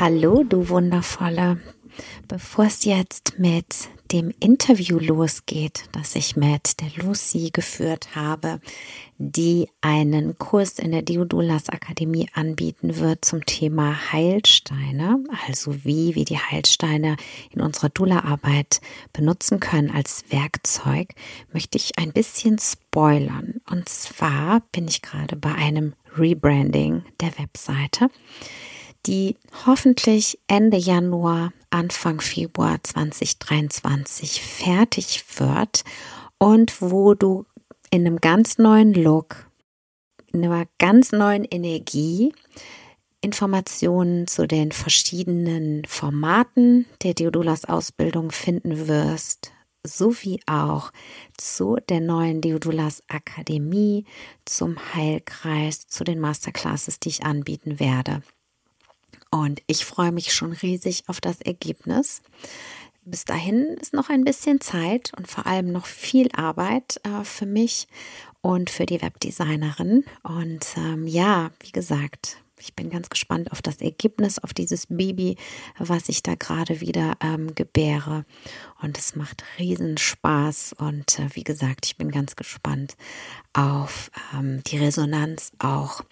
Hallo, du Wundervolle. Bevor es jetzt mit dem Interview losgeht, das ich mit der Lucy geführt habe, die einen Kurs in der Diodulas Akademie anbieten wird zum Thema Heilsteine, also wie wir die Heilsteine in unserer Dula-Arbeit benutzen können als Werkzeug, möchte ich ein bisschen spoilern. Und zwar bin ich gerade bei einem Rebranding der Webseite die hoffentlich Ende Januar, Anfang Februar 2023 fertig wird und wo du in einem ganz neuen Look, in einer ganz neuen Energie Informationen zu den verschiedenen Formaten der Deodulas Ausbildung finden wirst, sowie auch zu der neuen Deodulas Akademie, zum Heilkreis, zu den Masterclasses, die ich anbieten werde. Und ich freue mich schon riesig auf das Ergebnis. Bis dahin ist noch ein bisschen Zeit und vor allem noch viel Arbeit äh, für mich und für die Webdesignerin. Und ähm, ja, wie gesagt, ich bin ganz gespannt auf das Ergebnis, auf dieses Baby, was ich da gerade wieder ähm, gebäre. Und es macht riesen Spaß. Und äh, wie gesagt, ich bin ganz gespannt auf ähm, die Resonanz auch,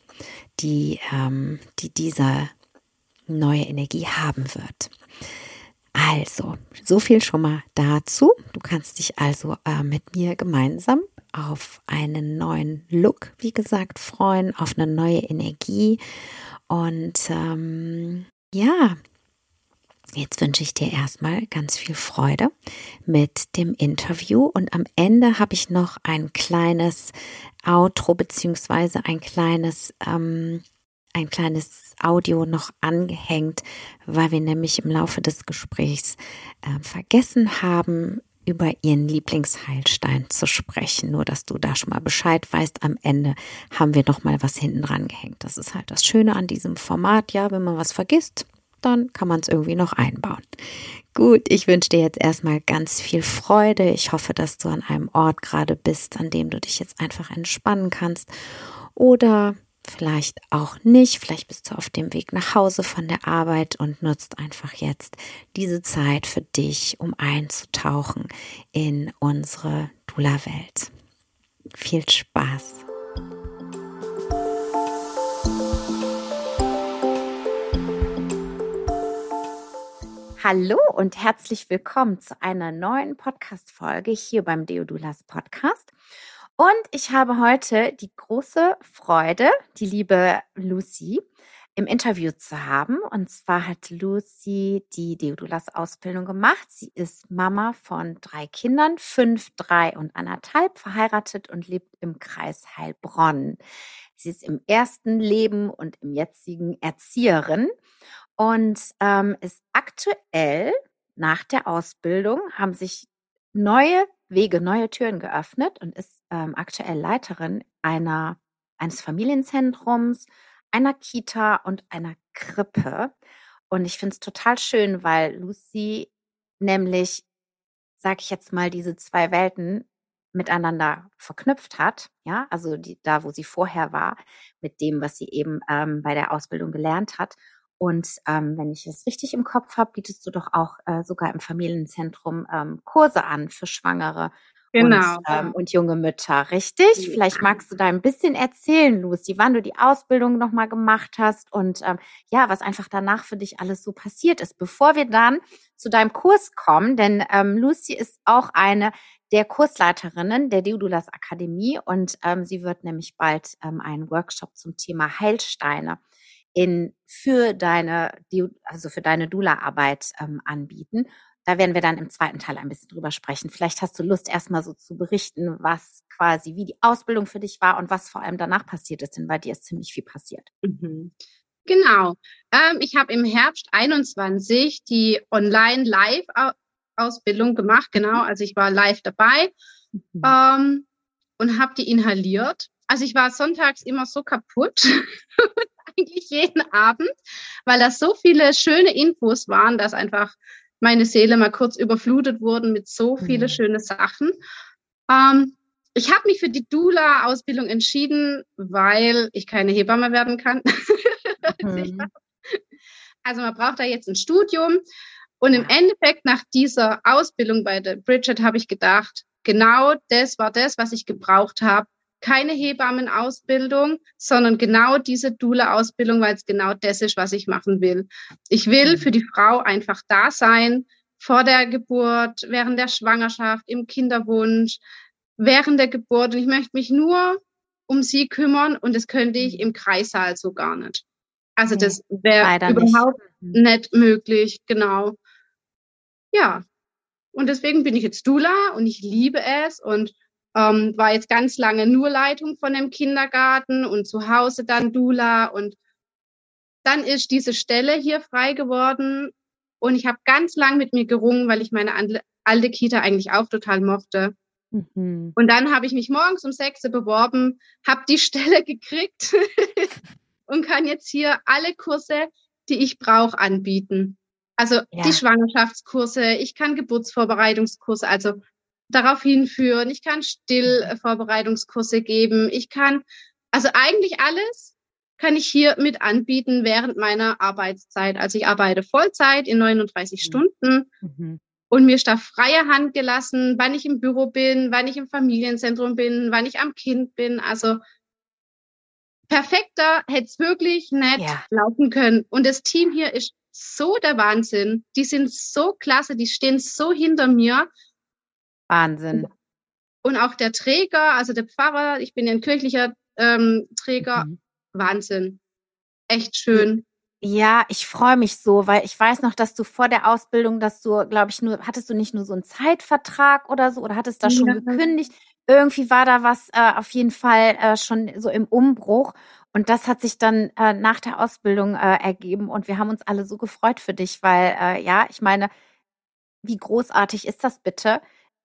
die, ähm, die dieser neue Energie haben wird. Also, so viel schon mal dazu. Du kannst dich also äh, mit mir gemeinsam auf einen neuen Look, wie gesagt, freuen, auf eine neue Energie. Und ähm, ja, jetzt wünsche ich dir erstmal ganz viel Freude mit dem Interview. Und am Ende habe ich noch ein kleines Outro beziehungsweise ein kleines ähm, ein kleines Audio noch angehängt, weil wir nämlich im Laufe des Gesprächs äh, vergessen haben, über ihren Lieblingsheilstein zu sprechen. Nur, dass du da schon mal Bescheid weißt. Am Ende haben wir noch mal was hinten dran gehängt. Das ist halt das Schöne an diesem Format. Ja, wenn man was vergisst, dann kann man es irgendwie noch einbauen. Gut, ich wünsche dir jetzt erstmal ganz viel Freude. Ich hoffe, dass du an einem Ort gerade bist, an dem du dich jetzt einfach entspannen kannst. Oder vielleicht auch nicht. Vielleicht bist du auf dem Weg nach Hause von der Arbeit und nutzt einfach jetzt diese Zeit für dich, um einzutauchen in unsere Dula-Welt. Viel Spaß! Hallo und herzlich willkommen zu einer neuen Podcast-Folge hier beim Deodulas Podcast. Und ich habe heute die große Freude, die liebe Lucy im Interview zu haben. Und zwar hat Lucy die Deodulas Ausbildung gemacht. Sie ist Mama von drei Kindern, fünf, drei und anderthalb, verheiratet und lebt im Kreis Heilbronn. Sie ist im ersten Leben und im jetzigen Erzieherin und ähm, ist aktuell nach der Ausbildung haben sich neue Wege, neue Türen geöffnet und ist ähm, aktuell Leiterin einer, eines Familienzentrums, einer Kita und einer Krippe. Und ich finde es total schön, weil Lucy nämlich, sag ich jetzt mal, diese zwei Welten miteinander verknüpft hat, ja, also die, da, wo sie vorher war, mit dem, was sie eben ähm, bei der Ausbildung gelernt hat und ähm, wenn ich es richtig im Kopf habe, bietest du doch auch äh, sogar im Familienzentrum ähm, Kurse an für Schwangere genau. und, ähm, und junge Mütter, richtig? Ja. Vielleicht magst du da ein bisschen erzählen, Lucy, wann du die Ausbildung nochmal gemacht hast und ähm, ja, was einfach danach für dich alles so passiert ist, bevor wir dann zu deinem Kurs kommen, denn ähm, Lucy ist auch eine der Kursleiterinnen der Deodulas Akademie und ähm, sie wird nämlich bald ähm, einen Workshop zum Thema Heilsteine in für deine also für deine Dula-Arbeit ähm, anbieten. Da werden wir dann im zweiten Teil ein bisschen drüber sprechen. Vielleicht hast du Lust, erstmal so zu berichten, was quasi, wie die Ausbildung für dich war und was vor allem danach passiert ist, denn bei dir ist ziemlich viel passiert. Mhm. Genau. Ähm, ich habe im Herbst 21 die Online-Live-Ausbildung gemacht. Genau, also ich war live dabei mhm. ähm, und habe die inhaliert. Also ich war sonntags immer so kaputt, jeden Abend, weil da so viele schöne Infos waren, dass einfach meine Seele mal kurz überflutet wurden mit so viele mhm. schöne Sachen. Ähm, ich habe mich für die Dula-Ausbildung entschieden, weil ich keine Hebamme werden kann. Mhm. also man braucht da jetzt ein Studium. Und im Endeffekt nach dieser Ausbildung bei der Bridget habe ich gedacht, genau das war das, was ich gebraucht habe. Keine Hebammenausbildung, sondern genau diese Dula-Ausbildung, weil es genau das ist, was ich machen will. Ich will mhm. für die Frau einfach da sein, vor der Geburt, während der Schwangerschaft, im Kinderwunsch, während der Geburt. Und ich möchte mich nur um sie kümmern und das könnte ich im Kreissaal so gar nicht. Also das wäre überhaupt nicht. Mhm. nicht möglich, genau. Ja. Und deswegen bin ich jetzt Dula und ich liebe es und ähm, war jetzt ganz lange nur Leitung von dem Kindergarten und zu Hause dann Dula und dann ist diese Stelle hier frei geworden und ich habe ganz lang mit mir gerungen, weil ich meine alte Kita eigentlich auch total mochte. Mhm. Und dann habe ich mich morgens um sechs beworben, habe die Stelle gekriegt und kann jetzt hier alle Kurse, die ich brauche, anbieten. Also ja. die Schwangerschaftskurse, ich kann Geburtsvorbereitungskurse, also darauf hinführen, ich kann Stillvorbereitungskurse geben, ich kann, also eigentlich alles kann ich hier mit anbieten während meiner Arbeitszeit. Also ich arbeite Vollzeit in 39 mhm. Stunden mhm. und mir ist da freie Hand gelassen, wann ich im Büro bin, wann ich im Familienzentrum bin, wann ich am Kind bin. Also perfekter hätte es wirklich nicht ja. laufen können. Und das Team hier ist so der Wahnsinn. Die sind so klasse, die stehen so hinter mir. Wahnsinn. Und auch der Träger, also der Pfarrer, ich bin ein kirchlicher ähm, Träger, mhm. Wahnsinn. Echt schön. Ja, ich freue mich so, weil ich weiß noch, dass du vor der Ausbildung, dass du, glaube ich, nur, hattest du nicht nur so einen Zeitvertrag oder so, oder hattest da schon ja. gekündigt? Irgendwie war da was äh, auf jeden Fall äh, schon so im Umbruch. Und das hat sich dann äh, nach der Ausbildung äh, ergeben. Und wir haben uns alle so gefreut für dich, weil, äh, ja, ich meine, wie großartig ist das bitte?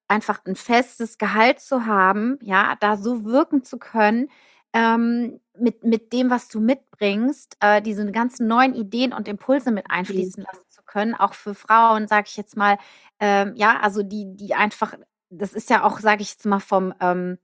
Einfach ein festes Gehalt zu haben, ja, da so wirken zu können, ähm, mit, mit dem, was du mitbringst, äh, diese ganzen neuen Ideen und Impulse mit einfließen lassen zu können, auch für Frauen, sage ich jetzt mal, ähm, ja, also die, die einfach, das ist ja auch, sage ich jetzt mal, vom ähm,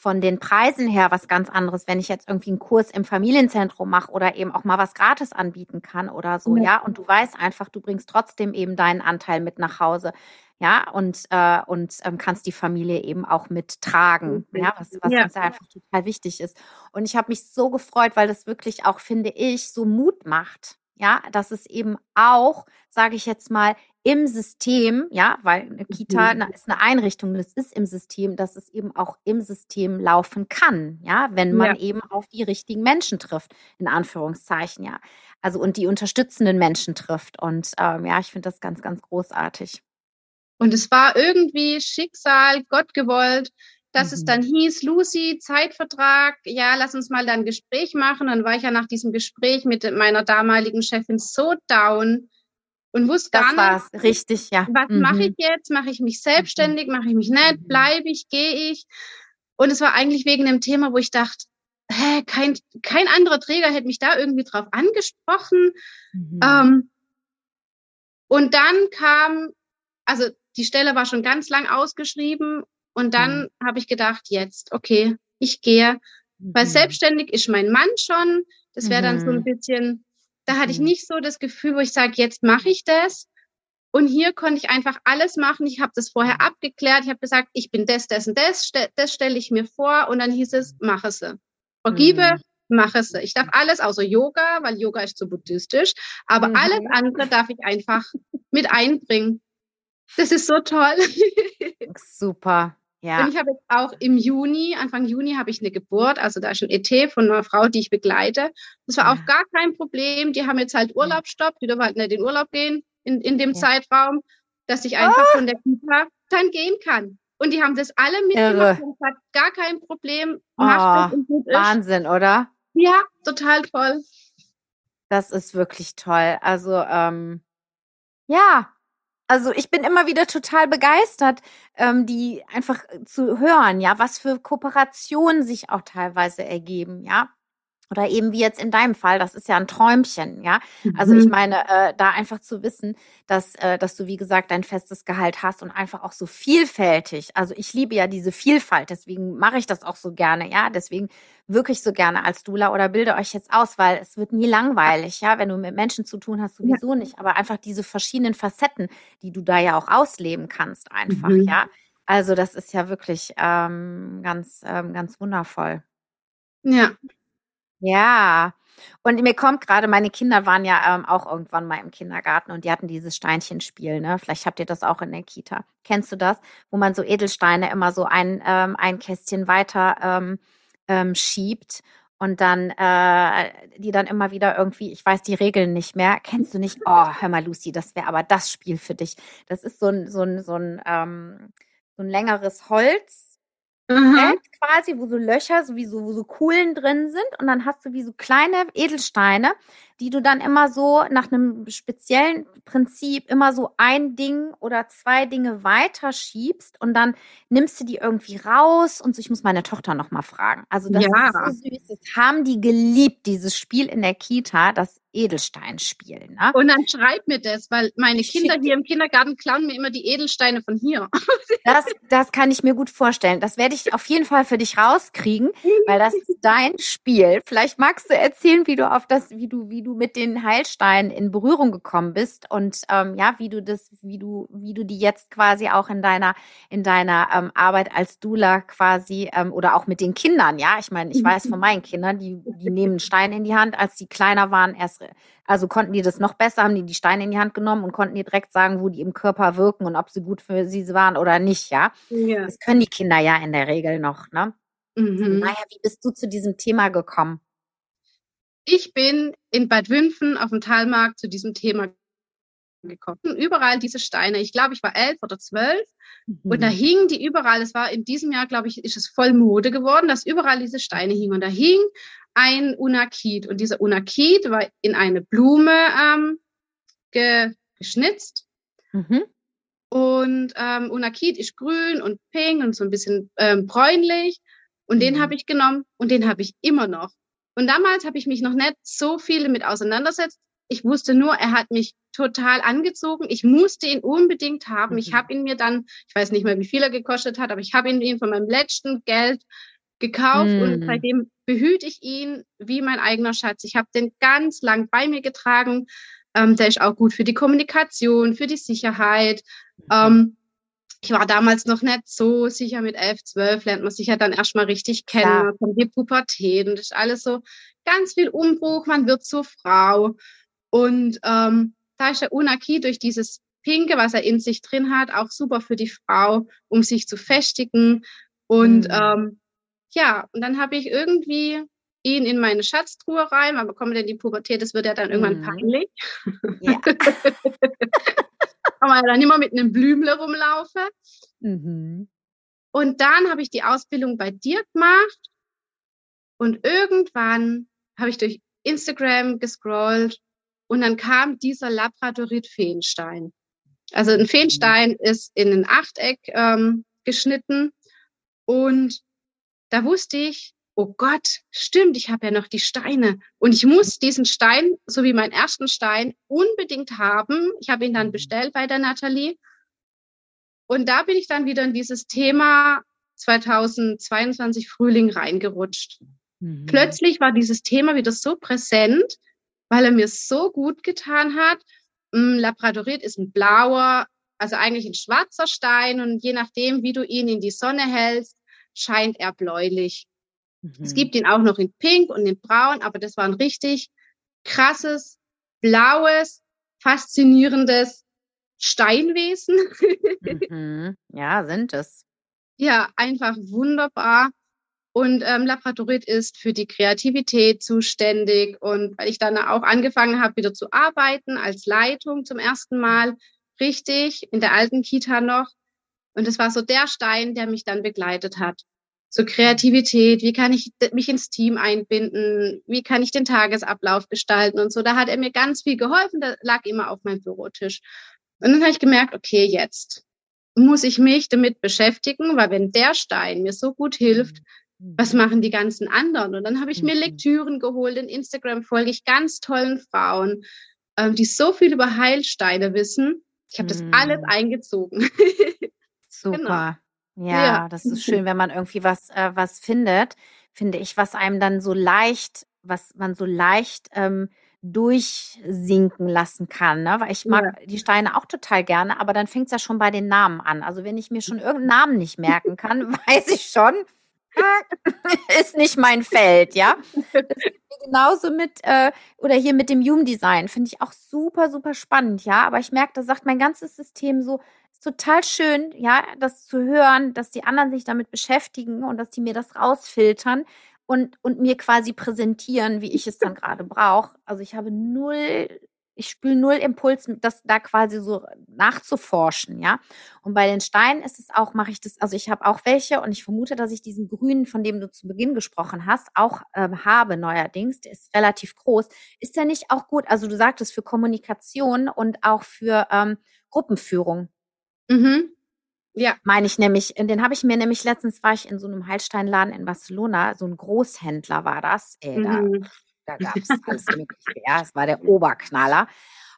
von den Preisen her was ganz anderes, wenn ich jetzt irgendwie einen Kurs im Familienzentrum mache oder eben auch mal was gratis anbieten kann oder so, ja. ja? Und du weißt einfach, du bringst trotzdem eben deinen Anteil mit nach Hause, ja, und, äh, und ähm, kannst die Familie eben auch mittragen, ja, was, was ja. uns ja einfach total wichtig ist. Und ich habe mich so gefreut, weil das wirklich auch, finde ich, so Mut macht, ja, dass es eben auch, sage ich jetzt mal, im System, ja, weil eine Kita mhm. ist eine Einrichtung, das ist im System, dass es eben auch im System laufen kann, ja, wenn man ja. eben auf die richtigen Menschen trifft, in Anführungszeichen, ja. Also und die unterstützenden Menschen trifft. Und ähm, ja, ich finde das ganz, ganz großartig. Und es war irgendwie Schicksal, Gott gewollt, dass mhm. es dann hieß, Lucy, Zeitvertrag, ja, lass uns mal dann ein Gespräch machen. Dann war ich ja nach diesem Gespräch mit meiner damaligen Chefin so down und wusste das gar war's. nicht, richtig, ja. Was mhm. mache ich jetzt? Mache ich mich selbstständig? Mache ich mich nicht? Mhm. Bleibe ich? Gehe ich? Und es war eigentlich wegen dem Thema, wo ich dachte, hä, kein, kein anderer Träger hätte mich da irgendwie drauf angesprochen. Mhm. Ähm, und dann kam, also die Stelle war schon ganz lang ausgeschrieben und dann mhm. habe ich gedacht, jetzt, okay, ich gehe. Mhm. Weil selbstständig ist mein Mann schon. Das wäre dann so ein mhm. bisschen, da hatte ich mhm. nicht so das Gefühl, wo ich sage, jetzt mache ich das. Und hier konnte ich einfach alles machen. Ich habe das vorher abgeklärt. Ich habe gesagt, ich bin das, das und das, das stelle ich mir vor. Und dann hieß es, mach es. Vergibe, mhm. mach es. Ich darf alles außer Yoga, weil Yoga ist zu buddhistisch. Aber mhm. alles andere darf ich einfach mit einbringen. Das ist so toll. Super. Ja. Und ich habe jetzt auch im Juni, Anfang Juni habe ich eine Geburt, also da ist ein ET von einer Frau, die ich begleite. Das war ja. auch gar kein Problem. Die haben jetzt halt Urlaubsstopp, die dürfen halt nicht in den Urlaub gehen in, in dem ja. Zeitraum, dass ich einfach oh. von der Kita dann gehen kann. Und die haben das alle mitgemacht und hat gar kein Problem. Macht oh, Wahnsinn, oder? Ja, total toll. Das ist wirklich toll. Also, ähm, ja, also ich bin immer wieder total begeistert, ähm, die einfach zu hören, ja, was für Kooperationen sich auch teilweise ergeben, ja. Oder eben wie jetzt in deinem Fall, das ist ja ein Träumchen, ja. Also ich mhm. meine, äh, da einfach zu wissen, dass, äh, dass du, wie gesagt, dein festes Gehalt hast und einfach auch so vielfältig. Also ich liebe ja diese Vielfalt, deswegen mache ich das auch so gerne, ja. Deswegen wirklich so gerne als Dula oder bilde euch jetzt aus, weil es wird nie langweilig, ja. Wenn du mit Menschen zu tun hast, sowieso ja. nicht. Aber einfach diese verschiedenen Facetten, die du da ja auch ausleben kannst, einfach, mhm. ja. Also das ist ja wirklich ähm, ganz, ähm, ganz wundervoll. Ja, ja. Und mir kommt gerade, meine Kinder waren ja ähm, auch irgendwann mal im Kindergarten und die hatten dieses Steinchenspiel, ne? Vielleicht habt ihr das auch in der Kita. Kennst du das? Wo man so Edelsteine immer so ein, ähm, ein Kästchen weiter ähm, ähm, schiebt und dann äh, die dann immer wieder irgendwie, ich weiß die Regeln nicht mehr. Kennst du nicht? Oh, hör mal, Lucy, das wäre aber das Spiel für dich. Das ist so ein, so ein, so ein, ähm, so ein längeres Holz mhm. quasi, wo so Löcher, so wie so, wo so Kuhlen drin sind. Und dann hast du wie so kleine Edelsteine, die du dann immer so nach einem speziellen Prinzip immer so ein Ding oder zwei Dinge weiterschiebst und dann nimmst du die irgendwie raus und so. Ich muss meine Tochter noch mal fragen. Also das ja. ist so süß. Das haben die geliebt, dieses Spiel in der Kita, das Edelsteinspiel. Ne? Und dann schreib mir das, weil meine Kinder hier im Kindergarten klauen mir immer die Edelsteine von hier. Das, das kann ich mir gut vorstellen. Das werde ich auf jeden Fall für dich rauskriegen, weil das ist dein Spiel. Vielleicht magst du erzählen, wie du auf das, wie du, wie du mit den Heilsteinen in Berührung gekommen bist und ähm, ja, wie du das, wie du, wie du die jetzt quasi auch in deiner, in deiner ähm, Arbeit als Dula quasi ähm, oder auch mit den Kindern. Ja, ich meine, ich weiß von meinen Kindern, die, die nehmen einen Stein in die Hand, als die kleiner waren, erst also konnten die das noch besser, haben die die Steine in die Hand genommen und konnten die direkt sagen, wo die im Körper wirken und ob sie gut für sie waren oder nicht, ja. ja. Das können die Kinder ja in der Regel noch, ne? Mhm. Naja, wie bist du zu diesem Thema gekommen? Ich bin in Bad Wünfen auf dem Talmarkt zu diesem Thema gekommen. Überall diese Steine. Ich glaube, ich war elf oder zwölf. Mhm. Und da mhm. hingen die überall. Es war in diesem Jahr, glaube ich, ist es voll Mode geworden, dass überall diese Steine hingen. Und da hing ein Unakit. Und dieser Unakit war in eine Blume ähm, ge geschnitzt. Mhm. Und ähm, Unakit ist grün und pink und so ein bisschen ähm, bräunlich. Und mhm. den habe ich genommen und den habe ich immer noch. Und damals habe ich mich noch nicht so viel damit auseinandersetzt. Ich wusste nur, er hat mich total angezogen. Ich musste ihn unbedingt haben. Mhm. Ich habe ihn mir dann, ich weiß nicht mehr, wie viel er gekostet hat, aber ich habe ihn von meinem letzten Geld gekauft mm. und seitdem behüte ich ihn wie mein eigener Schatz. Ich habe den ganz lang bei mir getragen. Ähm, der ist auch gut für die Kommunikation, für die Sicherheit. Mhm. Ähm, ich war damals noch nicht so sicher mit elf, zwölf, lernt man sich ja dann erstmal richtig kennen, ja. kommt die Pubertät und das ist alles so ganz viel Umbruch, man wird zur Frau. Und ähm, da ist der Unaki durch dieses Pinke, was er in sich drin hat, auch super für die Frau, um sich zu festigen. Und mhm. ähm, ja, und dann habe ich irgendwie ihn in meine Schatztruhe rein, weil bekommt denn die Pubertät, das wird ja dann irgendwann mhm. peinlich. Ja. Kann man ja dann immer mit einem Blümle rumlaufen. Mhm. Und dann habe ich die Ausbildung bei dir gemacht und irgendwann habe ich durch Instagram gescrollt und dann kam dieser Labradorit-Feenstein. Also ein Feenstein ist in ein Achteck ähm, geschnitten und da wusste ich, oh Gott, stimmt, ich habe ja noch die Steine und ich muss diesen Stein, so wie meinen ersten Stein, unbedingt haben. Ich habe ihn dann mhm. bestellt bei der Nathalie. Und da bin ich dann wieder in dieses Thema 2022 Frühling reingerutscht. Mhm. Plötzlich war dieses Thema wieder so präsent, weil er mir so gut getan hat. mm, Labradorit ist ein blauer, also eigentlich ein schwarzer Stein und je nachdem, wie du ihn in die Sonne hältst, scheint er bläulich. Mhm. Es gibt ihn auch noch in Pink und in Braun, aber das war ein richtig krasses, blaues, faszinierendes Steinwesen. mhm. Ja, sind es. Ja, einfach wunderbar. Und ähm, Labradorit ist für die Kreativität zuständig. Und weil ich dann auch angefangen habe, wieder zu arbeiten als Leitung zum ersten Mal, richtig, in der alten Kita noch. Und es war so der Stein, der mich dann begleitet hat. So Kreativität, wie kann ich mich ins Team einbinden, wie kann ich den Tagesablauf gestalten und so. Da hat er mir ganz viel geholfen, der lag immer auf meinem Bürotisch. Und dann habe ich gemerkt, okay, jetzt muss ich mich damit beschäftigen, weil wenn der Stein mir so gut hilft, mhm. was machen die ganzen anderen? Und dann habe ich mir mhm. Lektüren geholt. In Instagram folge ich ganz tollen Frauen, ähm, die so viel über Heilsteine wissen. Ich habe das alles mhm. eingezogen. Super. Genau. Ja, das ist schön, wenn man irgendwie was, äh, was findet, finde ich, was einem dann so leicht, was man so leicht ähm, durchsinken lassen kann. Ne? Weil ich mag ja. die Steine auch total gerne, aber dann fängt es ja schon bei den Namen an. Also wenn ich mir schon irgendeinen Namen nicht merken kann, weiß ich schon, ist nicht mein Feld, ja. genauso mit, äh, oder hier mit dem Human Design, finde ich auch super, super spannend, ja. Aber ich merke, da sagt mein ganzes System so, total schön, ja, das zu hören, dass die anderen sich damit beschäftigen und dass die mir das rausfiltern und, und mir quasi präsentieren, wie ich es dann gerade brauche. Also ich habe null, ich spüre null Impuls, das da quasi so nachzuforschen, ja. Und bei den Steinen ist es auch, mache ich das, also ich habe auch welche und ich vermute, dass ich diesen grünen, von dem du zu Beginn gesprochen hast, auch ähm, habe neuerdings. Der ist relativ groß. Ist der nicht auch gut? Also du sagtest für Kommunikation und auch für ähm, Gruppenführung. Mhm. Ja. Meine ich nämlich, den habe ich mir nämlich letztens war ich in so einem Heilsteinladen in Barcelona, so ein Großhändler war das. Ey, mhm. Da, da gab es alles mögliche. Ja, es war der Oberknaller.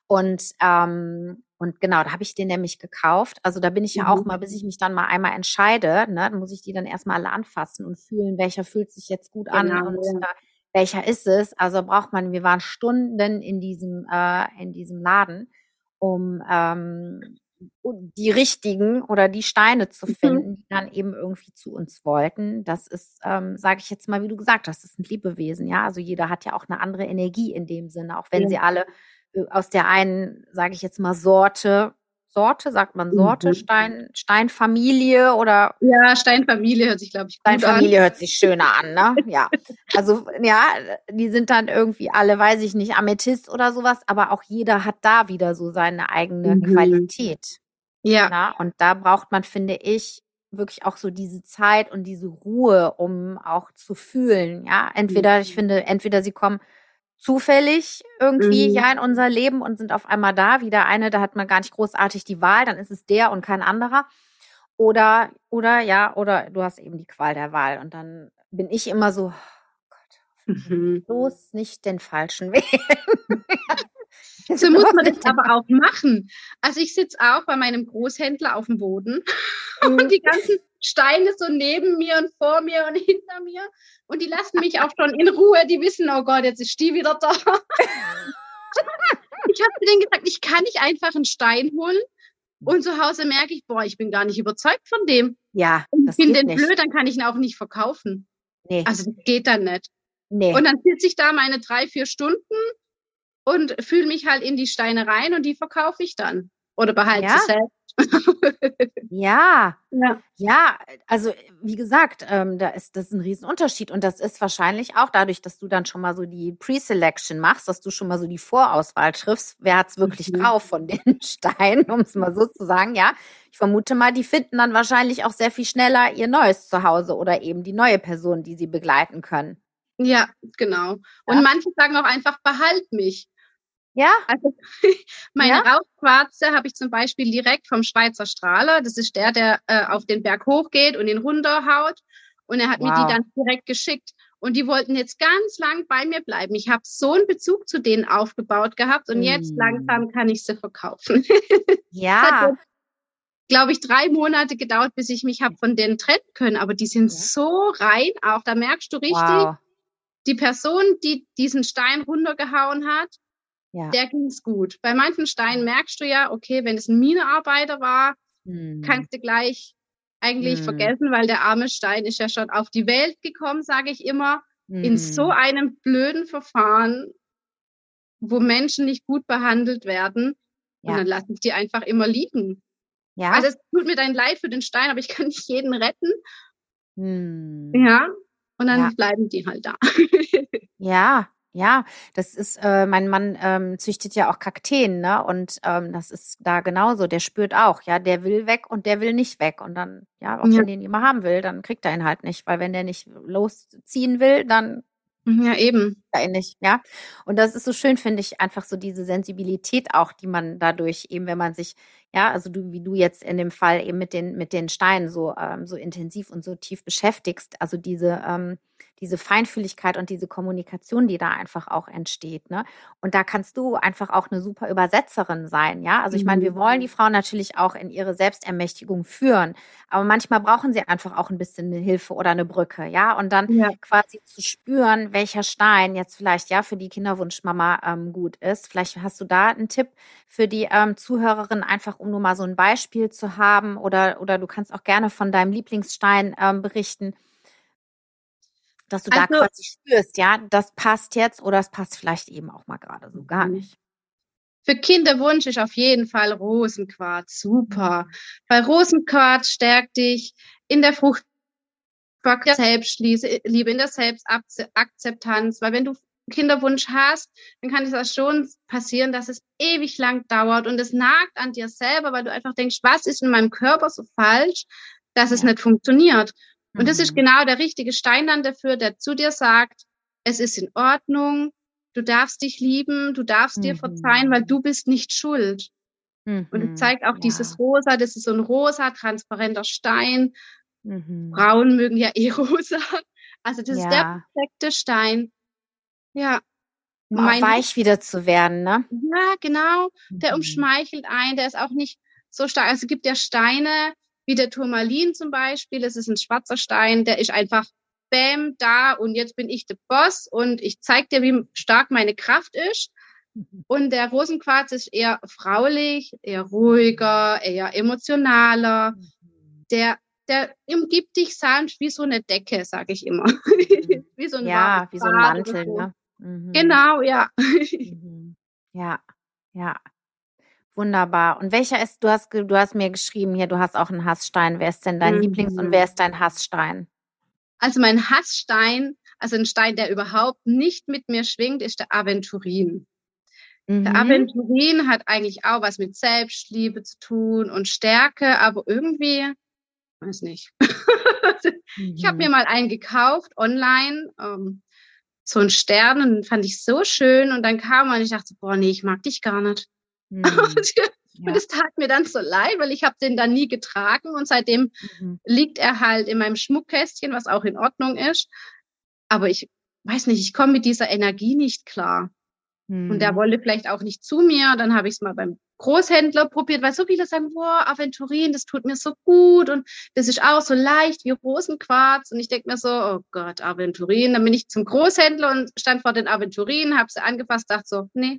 Und, ähm, und genau, da habe ich den nämlich gekauft. Also da bin ich ja mhm. auch mal, bis ich mich dann mal einmal entscheide, ne, dann muss ich die dann erstmal alle anfassen und fühlen, welcher fühlt sich jetzt gut an genau, und äh, welcher ist es. Also braucht man, wir waren Stunden in diesem, äh, in diesem Laden, um ähm, die richtigen oder die Steine zu mhm. finden, mhm. die dann eben irgendwie zu uns wollten. Das ist, ähm, sage ich jetzt mal, wie du gesagt hast, das sind Liebewesen, ja. Also jeder hat ja auch eine andere Energie in dem Sinne, auch wenn ja. sie alle äh, aus der einen, sage ich jetzt mal, Sorte, Sorte, sagt man Sorte, mhm. Stein, Steinfamilie oder? Ja, Steinfamilie hört sich, glaube ich, gut Steinfamilie an. hört sich schöner an, ne? Ja. Also, ja, die sind dann irgendwie alle, weiß ich nicht, Amethyst oder sowas, aber auch jeder hat da wieder so seine eigene mhm. Qualität. Ja. Na? Ne? Und da braucht man, finde ich, wirklich auch so diese Zeit und diese Ruhe, um auch zu fühlen. Ja, entweder, ich finde, entweder sie kommen zufällig irgendwie mhm. ja in unser Leben und sind auf einmal da. Wieder eine, da hat man gar nicht großartig die Wahl, dann ist es der und kein anderer. Oder, oder ja, oder du hast eben die Qual der Wahl. Und dann bin ich immer so, oh Gott, mhm. bloß nicht den falschen wählen. So muss man das aber auch machen. Also ich sitze auch bei meinem Großhändler auf dem Boden mhm. und die ganzen Steine so neben mir und vor mir und hinter mir und die lassen mich auch schon in Ruhe. Die wissen, oh Gott, jetzt ist die wieder da. ich habe denen gesagt, ich kann nicht einfach einen Stein holen und zu Hause merke ich, boah, ich bin gar nicht überzeugt von dem. Ja, ich bin den blöd, dann kann ich ihn auch nicht verkaufen. Nee. Also das geht dann nicht. Nee. Und dann sitze ich da meine drei, vier Stunden und fühle mich halt in die Steine rein und die verkaufe ich dann oder behalte ja. selbst. ja. ja, ja, also wie gesagt, ähm, da ist das ist ein Riesenunterschied und das ist wahrscheinlich auch dadurch, dass du dann schon mal so die Pre-Selection machst, dass du schon mal so die Vorauswahl triffst, wer hat es wirklich mhm. drauf von den Steinen, um es mal so zu sagen, ja. Ich vermute mal, die finden dann wahrscheinlich auch sehr viel schneller ihr neues Zuhause oder eben die neue Person, die sie begleiten können. Ja, genau. Und ja. manche sagen auch einfach, behalt mich. Ja. Also meine ja? Rauchquarze habe ich zum Beispiel direkt vom Schweizer Strahler. Das ist der, der äh, auf den Berg hochgeht und ihn runterhaut. Und er hat wow. mir die dann direkt geschickt. Und die wollten jetzt ganz lang bei mir bleiben. Ich habe so einen Bezug zu denen aufgebaut gehabt und mm. jetzt langsam kann ich sie verkaufen. Ja. glaube ich, drei Monate gedauert, bis ich mich habe von denen trennen können. Aber die sind ja. so rein auch. Da merkst du richtig, wow. die Person, die diesen Stein runtergehauen hat, ja. der ging es gut. Bei manchen Steinen merkst du ja, okay, wenn es ein Minearbeiter war, hm. kannst du gleich eigentlich hm. vergessen, weil der arme Stein ist ja schon auf die Welt gekommen, sage ich immer, hm. in so hm. einem blöden Verfahren, wo Menschen nicht gut behandelt werden. Ja. Und dann lassen die einfach immer liegen. Ja. Also es tut mir dein Leid für den Stein, aber ich kann nicht jeden retten. Hm. Ja. Und dann ja. bleiben die halt da. ja, ja, das ist, äh, mein Mann ähm, züchtet ja auch Kakteen, ne? Und ähm, das ist da genauso. Der spürt auch, ja, der will weg und der will nicht weg. Und dann, ja, auch ja. wenn den jemand haben will, dann kriegt er ihn halt nicht. Weil wenn der nicht losziehen will, dann Mhm, ja, eben. Ähnlich, ja. Und das ist so schön, finde ich, einfach so diese Sensibilität auch, die man dadurch eben, wenn man sich, ja, also du, wie du jetzt in dem Fall eben mit den, mit den Steinen so, ähm, so intensiv und so tief beschäftigst, also diese, ähm, diese Feinfühligkeit und diese Kommunikation, die da einfach auch entsteht. Ne? Und da kannst du einfach auch eine super Übersetzerin sein. Ja, also ich meine, wir wollen die mhm. Frauen natürlich auch in ihre Selbstermächtigung führen, aber manchmal brauchen sie einfach auch ein bisschen eine Hilfe oder eine Brücke. Ja, und dann ja. quasi zu spüren, welcher Stein jetzt vielleicht ja für die Kinderwunschmama ähm, gut ist. Vielleicht hast du da einen Tipp für die ähm, Zuhörerin, einfach um nur mal so ein Beispiel zu haben oder, oder du kannst auch gerne von deinem Lieblingsstein ähm, berichten dass du also, da quasi spürst, ja, das passt jetzt oder es passt vielleicht eben auch mal gerade so gar mhm. nicht. Für Kinderwunsch ist auf jeden Fall Rosenquarz super, weil Rosenquarz stärkt dich in der Frucht der Selbstliebe, in der Selbstakzeptanz, weil wenn du Kinderwunsch hast, dann kann es das schon passieren, dass es ewig lang dauert und es nagt an dir selber, weil du einfach denkst, was ist in meinem Körper so falsch, dass ja. es nicht funktioniert. Und das ist mhm. genau der richtige Stein dann dafür, der zu dir sagt, es ist in Ordnung, du darfst dich lieben, du darfst mhm. dir verzeihen, weil du bist nicht schuld. Mhm. Und es zeigt auch ja. dieses Rosa, das ist so ein rosa, transparenter Stein. Mhm. Frauen mögen ja eh rosa. Also das ja. ist der perfekte Stein. Ja. Um mein, weich wieder zu werden, ne? Ja, genau. Der mhm. umschmeichelt ein, der ist auch nicht so stark. Also es gibt ja Steine, wie der Turmalin zum Beispiel. Es ist ein schwarzer Stein, der ist einfach bam da und jetzt bin ich der Boss und ich zeig dir, wie stark meine Kraft ist. Mhm. Und der Rosenquarz ist eher fraulich, eher ruhiger, eher emotionaler. Mhm. Der, der umgibt dich sanft wie so eine Decke, sag ich immer. Mhm. wie so ein ja, wie so ein Mantel. So. Ne? Mhm. Genau, ja. ja, ja. Wunderbar. Und welcher ist, du hast, du hast mir geschrieben hier, du hast auch einen Hassstein. Wer ist denn dein mhm. Lieblings- und wer ist dein Hassstein? Also mein Hassstein, also ein Stein, der überhaupt nicht mit mir schwingt, ist der Aventurin. Mhm. Der Aventurin hat eigentlich auch was mit Selbstliebe zu tun und Stärke, aber irgendwie, weiß nicht. mhm. Ich habe mir mal einen gekauft online, ähm, so einen Stern, und den fand ich so schön. Und dann kam er und ich dachte, boah, nee, ich mag dich gar nicht. Mhm. Und es tat mir dann so leid, weil ich habe den dann nie getragen und seitdem mhm. liegt er halt in meinem Schmuckkästchen, was auch in Ordnung ist. Aber ich weiß nicht, ich komme mit dieser Energie nicht klar. Mhm. Und der mhm. wollte vielleicht auch nicht zu mir. Dann habe ich es mal beim Großhändler probiert, weil so viele sagen, boah, Aventurin, das tut mir so gut und das ist auch so leicht wie Rosenquarz. Und ich denke mir so, oh Gott, Aventurin. Dann bin ich zum Großhändler und stand vor den Aventurin, habe sie angefasst, dachte so, nee.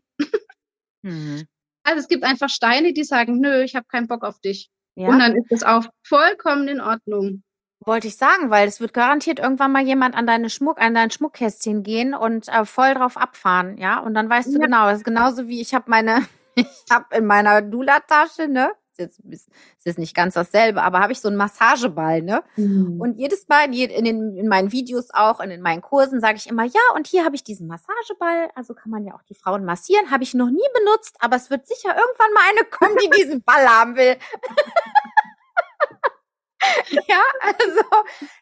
Mhm. Also es gibt einfach Steine, die sagen, nö, ich habe keinen Bock auf dich. Ja. Und dann ist es auch vollkommen in Ordnung. Wollte ich sagen, weil es wird garantiert irgendwann mal jemand an deine Schmuck, an dein Schmuckkästchen gehen und äh, voll drauf abfahren, ja. Und dann weißt du ja. genau, das ist genauso wie ich habe meine, ich habe in meiner Dula-Tasche, ne, ist jetzt, ist jetzt nicht ganz dasselbe, aber habe ich so einen Massageball, ne? Mhm. Und jedes Mal in, in, den, in meinen Videos auch und in meinen Kursen sage ich immer, ja, und hier habe ich diesen Massageball, also kann man ja auch die Frauen massieren, habe ich noch nie benutzt, aber es wird sicher irgendwann mal eine kommen, die diesen Ball haben will. ja, also,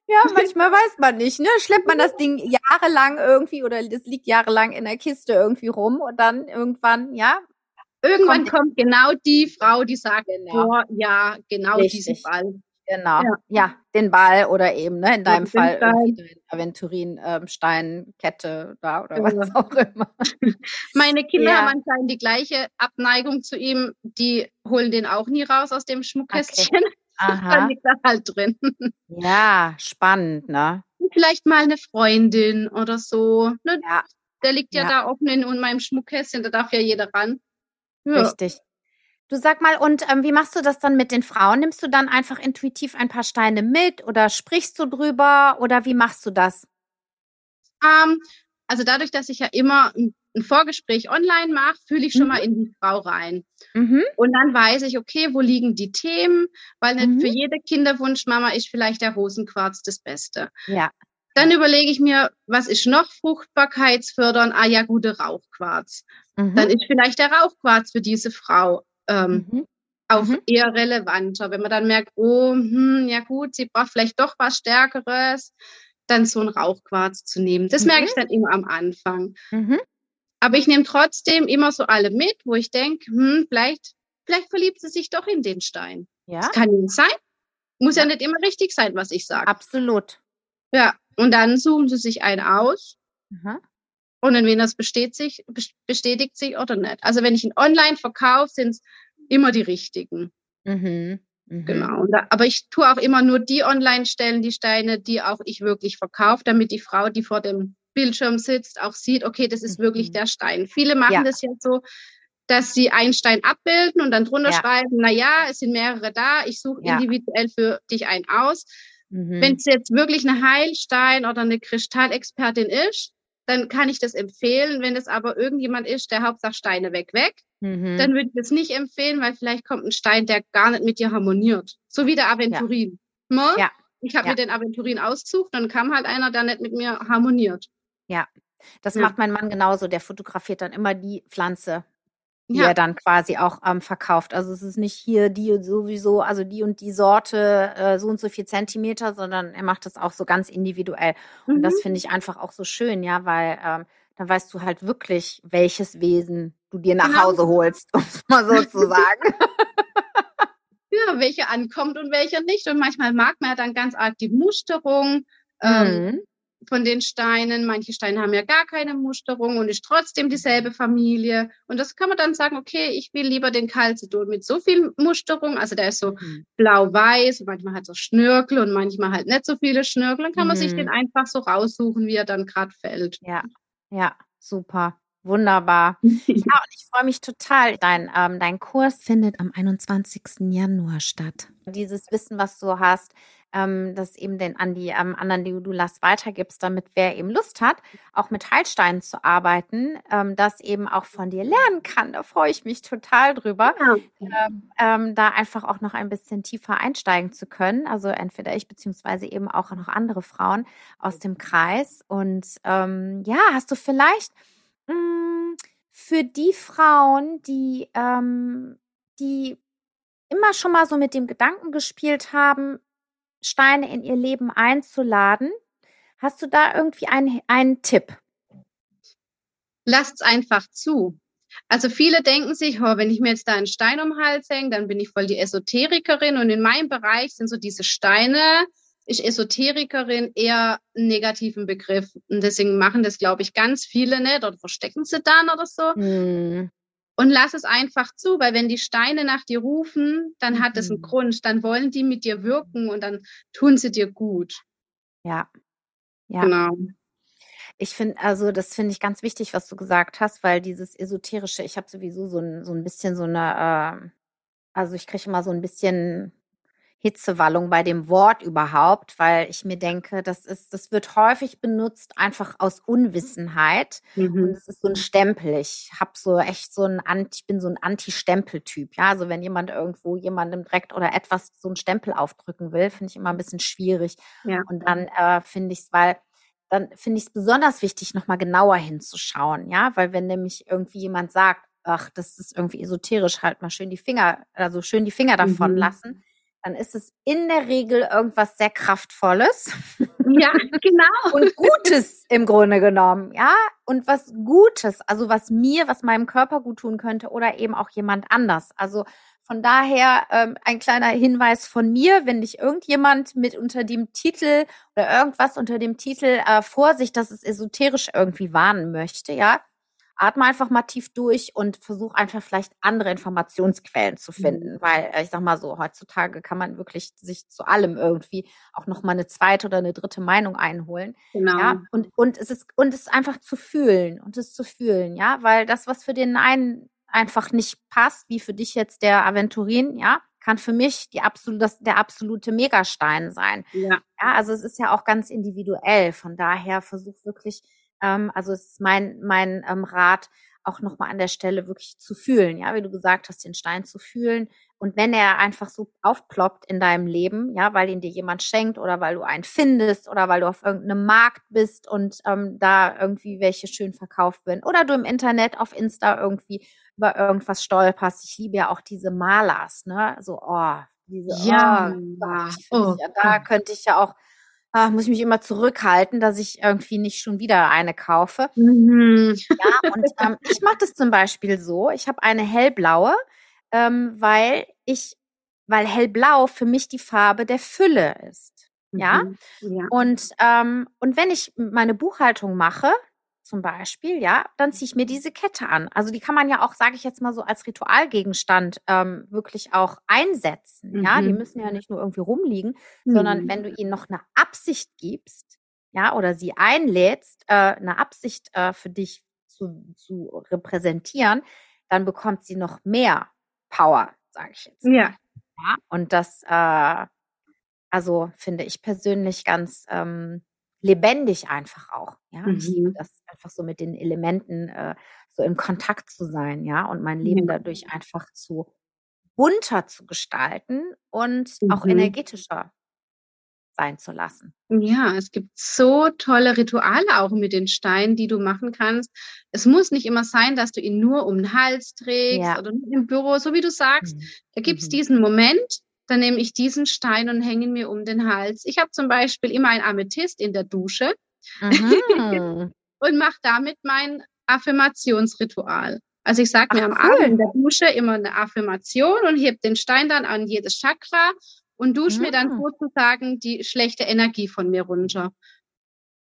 ja, manchmal weiß man nicht, ne? Schleppt man das Ding jahrelang irgendwie oder das liegt jahrelang in der Kiste irgendwie rum und dann irgendwann, ja, Irgendwann kommt, kommt genau die Frau, die sagt, genau. oh, ja, genau Richtig. diesen Ball. Genau, ja. ja. den Ball oder eben, ne, in deinem ja, Fall Aventurin, ähm, Stein, Kette da oder was ja. auch immer. Meine Kinder haben anscheinend die gleiche Abneigung zu ihm, die holen den auch nie raus aus dem Schmuckkästchen. Okay. Aha. Dann liegt er halt drin. Ja, spannend, ne? Vielleicht mal eine Freundin oder so. Ne? Ja. Der liegt ja, ja da offen in meinem Schmuckkästchen, da darf ja jeder ran. Ja. Richtig. Du sag mal, und ähm, wie machst du das dann mit den Frauen? Nimmst du dann einfach intuitiv ein paar Steine mit oder sprichst du drüber oder wie machst du das? Ähm, also dadurch, dass ich ja immer ein, ein Vorgespräch online mache, fühle ich schon mhm. mal in die Frau rein. Mhm. Und dann weiß ich, okay, wo liegen die Themen? Weil nicht mhm. für jede Kinderwunschmama ist vielleicht der Rosenquarz das Beste. Ja. Dann überlege ich mir, was ist noch fruchtbarkeitsfördernd? Ah ja, gute Rauchquarz. Mhm. Dann ist vielleicht der Rauchquarz für diese Frau ähm, mhm. auch mhm. eher relevanter. Wenn man dann merkt, oh, hm, ja gut, sie braucht vielleicht doch was Stärkeres, dann so ein Rauchquarz zu nehmen. Das merke ich mhm. dann immer am Anfang. Mhm. Aber ich nehme trotzdem immer so alle mit, wo ich denke, hm, vielleicht, vielleicht verliebt sie sich doch in den Stein. Ja. Das kann nicht sein. Muss ja. ja nicht immer richtig sein, was ich sage. Absolut. Ja, und dann suchen sie sich einen aus. Mhm. Und entweder das besteht sich, bestätigt sich oder nicht. Also wenn ich ihn online verkaufe, sind es immer die richtigen. Mhm. Mhm. Genau. Da, aber ich tue auch immer nur die online stellen, die Steine, die auch ich wirklich verkaufe, damit die Frau, die vor dem Bildschirm sitzt, auch sieht, okay, das ist mhm. wirklich der Stein. Viele machen ja. das jetzt so, dass sie einen Stein abbilden und dann drunter ja. schreiben, na ja, es sind mehrere da, ich suche ja. individuell für dich einen aus. Mhm. Wenn es jetzt wirklich eine Heilstein oder eine Kristallexpertin ist, dann kann ich das empfehlen. Wenn es aber irgendjemand ist, der Hauptsache Steine weg, weg, mhm. dann würde ich das nicht empfehlen, weil vielleicht kommt ein Stein, der gar nicht mit dir harmoniert. So wie der Aventurin. Ja. Ne? ja. Ich habe ja. mir den Aventurin ausgesucht, dann kam halt einer, der nicht mit mir harmoniert. Ja, das ja. macht mein Mann genauso. Der fotografiert dann immer die Pflanze, die ja. er dann quasi auch ähm, verkauft. Also es ist nicht hier die und sowieso, also die und die Sorte, äh, so und so viel Zentimeter, sondern er macht das auch so ganz individuell. Mhm. Und das mhm. finde ich einfach auch so schön, ja, weil ähm, dann weißt du halt wirklich, welches Wesen du dir nach genau. Hause holst, um es mal so zu sagen. ja, welche ankommt und welche nicht. Und manchmal mag man ja dann ganz arg die Musterung. Ähm, mhm von den Steinen. Manche Steine haben ja gar keine Musterung und ist trotzdem dieselbe Familie. Und das kann man dann sagen, okay, ich will lieber den Calcedon mit so viel Musterung. Also der ist so mhm. blau-weiß, manchmal hat so Schnörkel und manchmal halt nicht so viele Schnörkel. Dann kann man mhm. sich den einfach so raussuchen, wie er dann gerade fällt. Ja, ja, super. Wunderbar. ja, und ich freue mich total. Dein, ähm, dein Kurs findet am 21. Januar statt. Dieses Wissen, was du hast, ähm, das eben den an die ähm, anderen Deodulas weitergibst, damit wer eben Lust hat, auch mit Heilsteinen zu arbeiten, ähm, das eben auch von dir lernen kann. Da freue ich mich total drüber, ja. Ähm, ähm, da einfach auch noch ein bisschen tiefer einsteigen zu können. Also entweder ich beziehungsweise eben auch noch andere Frauen aus dem Kreis. Und ähm, ja, hast du vielleicht mh, hm, für die Frauen, die, die immer schon mal so mit dem Gedanken gespielt haben, Steine in ihr Leben einzuladen. Hast du da irgendwie einen, einen Tipp? Lasst's einfach zu. Also viele denken sich, oh, wenn ich mir jetzt da einen Stein um den Hals hänge, dann bin ich voll die Esoterikerin. Und in meinem Bereich sind so diese Steine, ist Esoterikerin eher einen negativen Begriff. Und deswegen machen das, glaube ich, ganz viele nicht oder verstecken sie dann oder so. Hm. Und lass es einfach zu, weil wenn die Steine nach dir rufen, dann hat es einen mhm. Grund, dann wollen die mit dir wirken und dann tun sie dir gut. Ja. Ja. Genau. Ich finde, also das finde ich ganz wichtig, was du gesagt hast, weil dieses Esoterische, ich habe sowieso so ein, so ein bisschen so eine, äh, also ich kriege immer so ein bisschen Hitzewallung bei dem Wort überhaupt, weil ich mir denke, das ist, das wird häufig benutzt einfach aus Unwissenheit mhm. und es ist so ein Stempel. Ich habe so echt so ein Anti, ich bin so ein Anti-Stempel-Typ. Ja, also wenn jemand irgendwo jemandem direkt oder etwas so einen Stempel aufdrücken will, finde ich immer ein bisschen schwierig. Ja. Und dann äh, finde ich es, weil dann finde ich es besonders wichtig, nochmal genauer hinzuschauen, ja, weil wenn nämlich irgendwie jemand sagt, ach, das ist irgendwie esoterisch, halt mal schön die Finger, also schön die Finger davon mhm. lassen, dann ist es in der Regel irgendwas sehr Kraftvolles. Ja, genau. und Gutes im Grunde genommen, ja. Und was Gutes, also was mir, was meinem Körper gut tun könnte oder eben auch jemand anders. Also von daher ähm, ein kleiner Hinweis von mir, wenn dich irgendjemand mit unter dem Titel oder irgendwas unter dem Titel äh, Vorsicht, dass es esoterisch irgendwie warnen möchte, ja, atme einfach mal tief durch und versuch einfach vielleicht andere Informationsquellen zu finden, mhm. weil äh, ich sag mal so, heutzutage kann man wirklich sich zu allem irgendwie auch noch mal eine zweite oder eine dritte Meinung einholen. Genau. Ja, und, und es ist, und es ist einfach zu fühlen und es zu fühlen, ja, weil das, was für den einen einfach nicht passt, wie für dich jetzt der Aventurin, ja, kann für mich die absolut, das, der absolute Megastein sein. Ja. ja. Also es ist ja auch ganz individuell. Von daher versuch wirklich, ähm, also es ist mein, mein ähm, Rat, auch nochmal an der Stelle wirklich zu fühlen, ja, wie du gesagt hast, den Stein zu fühlen. Und wenn er einfach so aufploppt in deinem Leben, ja, weil ihn dir jemand schenkt oder weil du einen findest oder weil du auf irgendeinem Markt bist und ähm, da irgendwie welche schön verkauft werden oder du im Internet auf Insta irgendwie über irgendwas stolperst. Ich liebe ja auch diese Malers, ne? So, oh, diese, ja, oh, Gott, oh, ja, da könnte ich ja auch, ah, muss ich mich immer zurückhalten, dass ich irgendwie nicht schon wieder eine kaufe. Mhm. Ja, und ähm, ich mache das zum Beispiel so. Ich habe eine hellblaue, ähm, weil ich, weil hellblau für mich die Farbe der Fülle ist. Ja? Mhm. ja. Und, ähm, und wenn ich meine Buchhaltung mache, zum Beispiel, ja, dann ziehe ich mir diese Kette an. Also die kann man ja auch, sage ich jetzt mal so, als Ritualgegenstand ähm, wirklich auch einsetzen. Mhm. Ja, die mhm. müssen ja nicht nur irgendwie rumliegen, mhm. sondern wenn du ihnen noch eine Absicht gibst, ja, oder sie einlädst, äh, eine Absicht äh, für dich zu, zu repräsentieren, dann bekommt sie noch mehr Power, sage ich jetzt. Ja. ja. Und das, äh, also finde ich persönlich ganz ähm, lebendig einfach auch. Ja, mhm. ich liebe mhm. das einfach so mit den Elementen äh, so im Kontakt zu sein, ja, und mein Leben ja. dadurch einfach zu bunter zu gestalten und mhm. auch energetischer sein zu lassen. Ja, es gibt so tolle Rituale auch mit den Steinen, die du machen kannst. Es muss nicht immer sein, dass du ihn nur um den Hals trägst ja. oder im Büro, so wie du sagst. Mhm. Da gibt es mhm. diesen Moment, dann nehme ich diesen Stein und hänge ihn mir um den Hals. Ich habe zum Beispiel immer ein Amethyst in der Dusche mhm. und mache damit mein Affirmationsritual. Also ich sage mir am cool. Abend in der Dusche immer eine Affirmation und heb den Stein dann an jedes Chakra und dusche mhm. mir dann mhm. sozusagen die schlechte Energie von mir runter.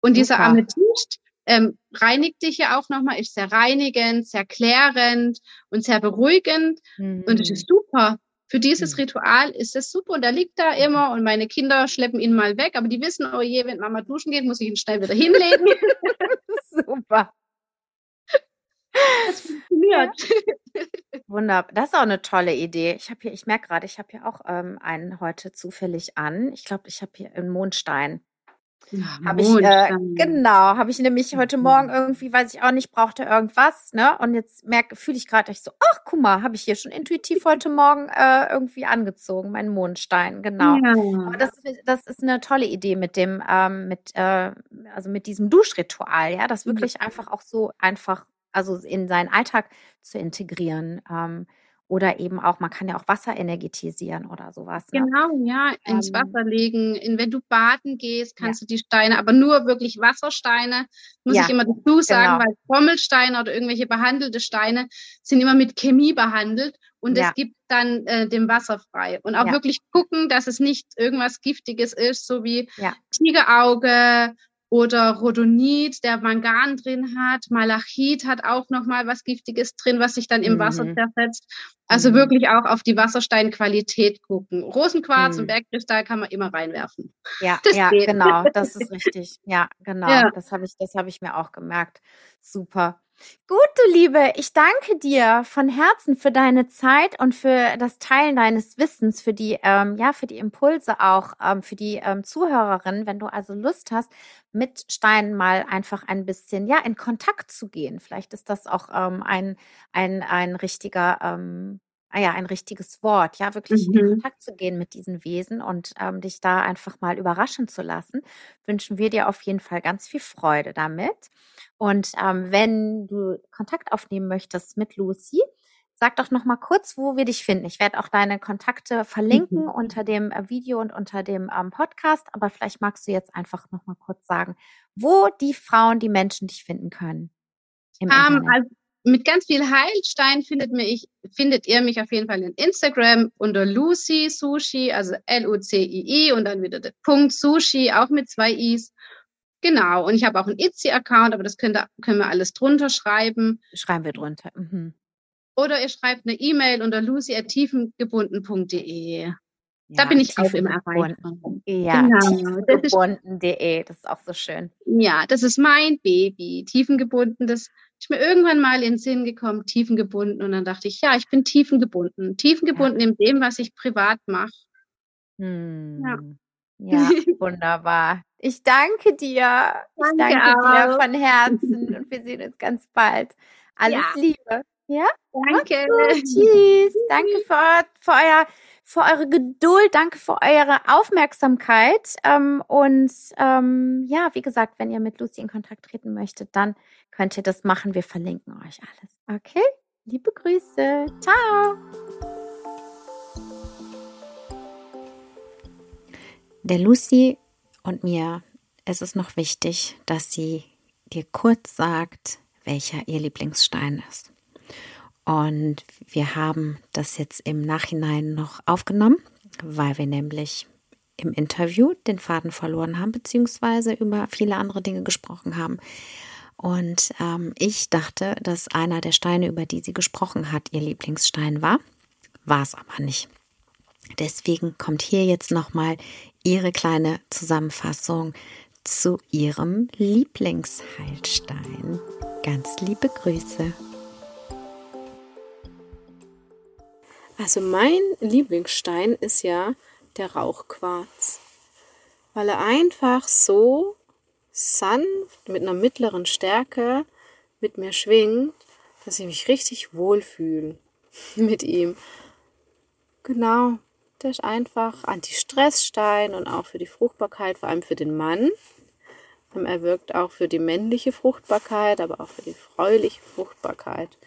Und Super. dieser Amethyst ähm, reinigt dich ja auch nochmal, ist sehr reinigend, sehr klärend und sehr beruhigend. Mhm. Und das ist super. Für dieses Ritual ist es super und er liegt da immer und meine Kinder schleppen ihn mal weg, aber die wissen, oh je, wenn Mama duschen geht, muss ich ihn schnell wieder hinlegen. super. Das funktioniert. Wunderbar. Das ist auch eine tolle Idee. Ich habe hier, ich merke gerade, ich habe hier auch ähm, einen heute zufällig an. Ich glaube, ich habe hier einen Mondstein. Habe ich äh, genau, habe ich nämlich heute mhm. Morgen irgendwie, weiß ich auch nicht, brauchte irgendwas, ne? Und jetzt merke, fühle ich gerade, ich so, ach, guck mal, habe ich hier schon intuitiv heute Morgen äh, irgendwie angezogen, meinen Mondstein, genau. Ja. Aber das, das ist eine tolle Idee mit dem, ähm, mit, äh, also mit diesem Duschritual, ja, das wirklich mhm. einfach auch so einfach, also in seinen Alltag zu integrieren. Ähm, oder eben auch, man kann ja auch Wasser energetisieren oder sowas. Ne? Genau, ja, ins ähm, Wasser legen. In, wenn du baden gehst, kannst ja. du die Steine, aber nur wirklich Wassersteine, muss ja, ich immer dazu sagen, genau. weil Trommelsteine oder irgendwelche behandelte Steine sind immer mit Chemie behandelt und ja. es gibt dann äh, dem Wasser frei. Und auch wirklich gucken, dass es nicht irgendwas Giftiges ist, so wie Tigerauge oder Rhodonit, der Mangan drin hat. Malachit hat auch noch mal was Giftiges drin, was sich dann im mhm. Wasser zersetzt. Also mhm. wirklich auch auf die Wassersteinqualität gucken. Rosenquarz mhm. und Bergkristall kann man immer reinwerfen. Ja, ja, genau, das ist richtig. Ja, genau. Ja. Das habe ich, das habe ich mir auch gemerkt. Super. Gut, du Liebe, ich danke dir von Herzen für deine Zeit und für das Teilen deines Wissens, für die, ähm, ja, für die Impulse auch, ähm, für die ähm, Zuhörerin, wenn du also Lust hast, mit Steinen mal einfach ein bisschen, ja, in Kontakt zu gehen. Vielleicht ist das auch ähm, ein, ein, ein richtiger, ähm, ah ja, ein richtiges Wort, ja, wirklich mhm. in Kontakt zu gehen mit diesen Wesen und ähm, dich da einfach mal überraschen zu lassen, wünschen wir dir auf jeden Fall ganz viel Freude damit. Und ähm, wenn du Kontakt aufnehmen möchtest mit Lucy, sag doch noch mal kurz, wo wir dich finden. Ich werde auch deine Kontakte verlinken mhm. unter dem äh, Video und unter dem ähm, Podcast, aber vielleicht magst du jetzt einfach noch mal kurz sagen, wo die Frauen, die Menschen dich finden können. Um, ähm, also mit ganz viel Heilstein findet, mich, findet ihr mich auf jeden Fall in Instagram unter Lucy Sushi, also L-U-C-I-I und dann wieder der Punkt Sushi, auch mit zwei I's. Genau, und ich habe auch einen Etsy-Account, aber das könnt können wir alles drunter schreiben. Schreiben wir drunter. Mhm. Oder ihr schreibt eine E-Mail unter lucy.tiefengebunden.de. da bin ich auch immer erreichbar. Ja, genau. tiefengebunden.de, das ist auch so schön. Ja, das ist mein Baby, tiefengebunden. Das ist mir irgendwann mal in den Sinn gekommen, tiefengebunden. Und dann dachte ich, ja, ich bin tiefengebunden. Tiefengebunden ja. in dem, was ich privat mache. Hm. Ja. Ja, wunderbar. Ich danke dir. Danke ich danke auch. dir von Herzen und wir sehen uns ganz bald. Alles ja. Liebe. Ja? Danke. Tschüss. Danke für, für, euer, für eure Geduld. Danke für eure Aufmerksamkeit. Ähm, und ähm, ja, wie gesagt, wenn ihr mit Lucy in Kontakt treten möchtet, dann könnt ihr das machen. Wir verlinken euch alles. Okay? Liebe Grüße. Ciao. Der Lucy und mir ist es noch wichtig, dass sie dir kurz sagt, welcher ihr Lieblingsstein ist. Und wir haben das jetzt im Nachhinein noch aufgenommen, weil wir nämlich im Interview den Faden verloren haben, beziehungsweise über viele andere Dinge gesprochen haben. Und ähm, ich dachte, dass einer der Steine, über die sie gesprochen hat, ihr Lieblingsstein war. War es aber nicht. Deswegen kommt hier jetzt nochmal ihre kleine Zusammenfassung zu ihrem Lieblingsheilstein. Ganz liebe Grüße. Also mein Lieblingsstein ist ja der Rauchquarz, weil er einfach so sanft mit einer mittleren Stärke mit mir schwingt, dass ich mich richtig wohlfühle mit ihm. Genau, der ist einfach Anti-Stress-Stein und auch für die Fruchtbarkeit, vor allem für den Mann. Er wirkt auch für die männliche Fruchtbarkeit, aber auch für die freuliche Fruchtbarkeit.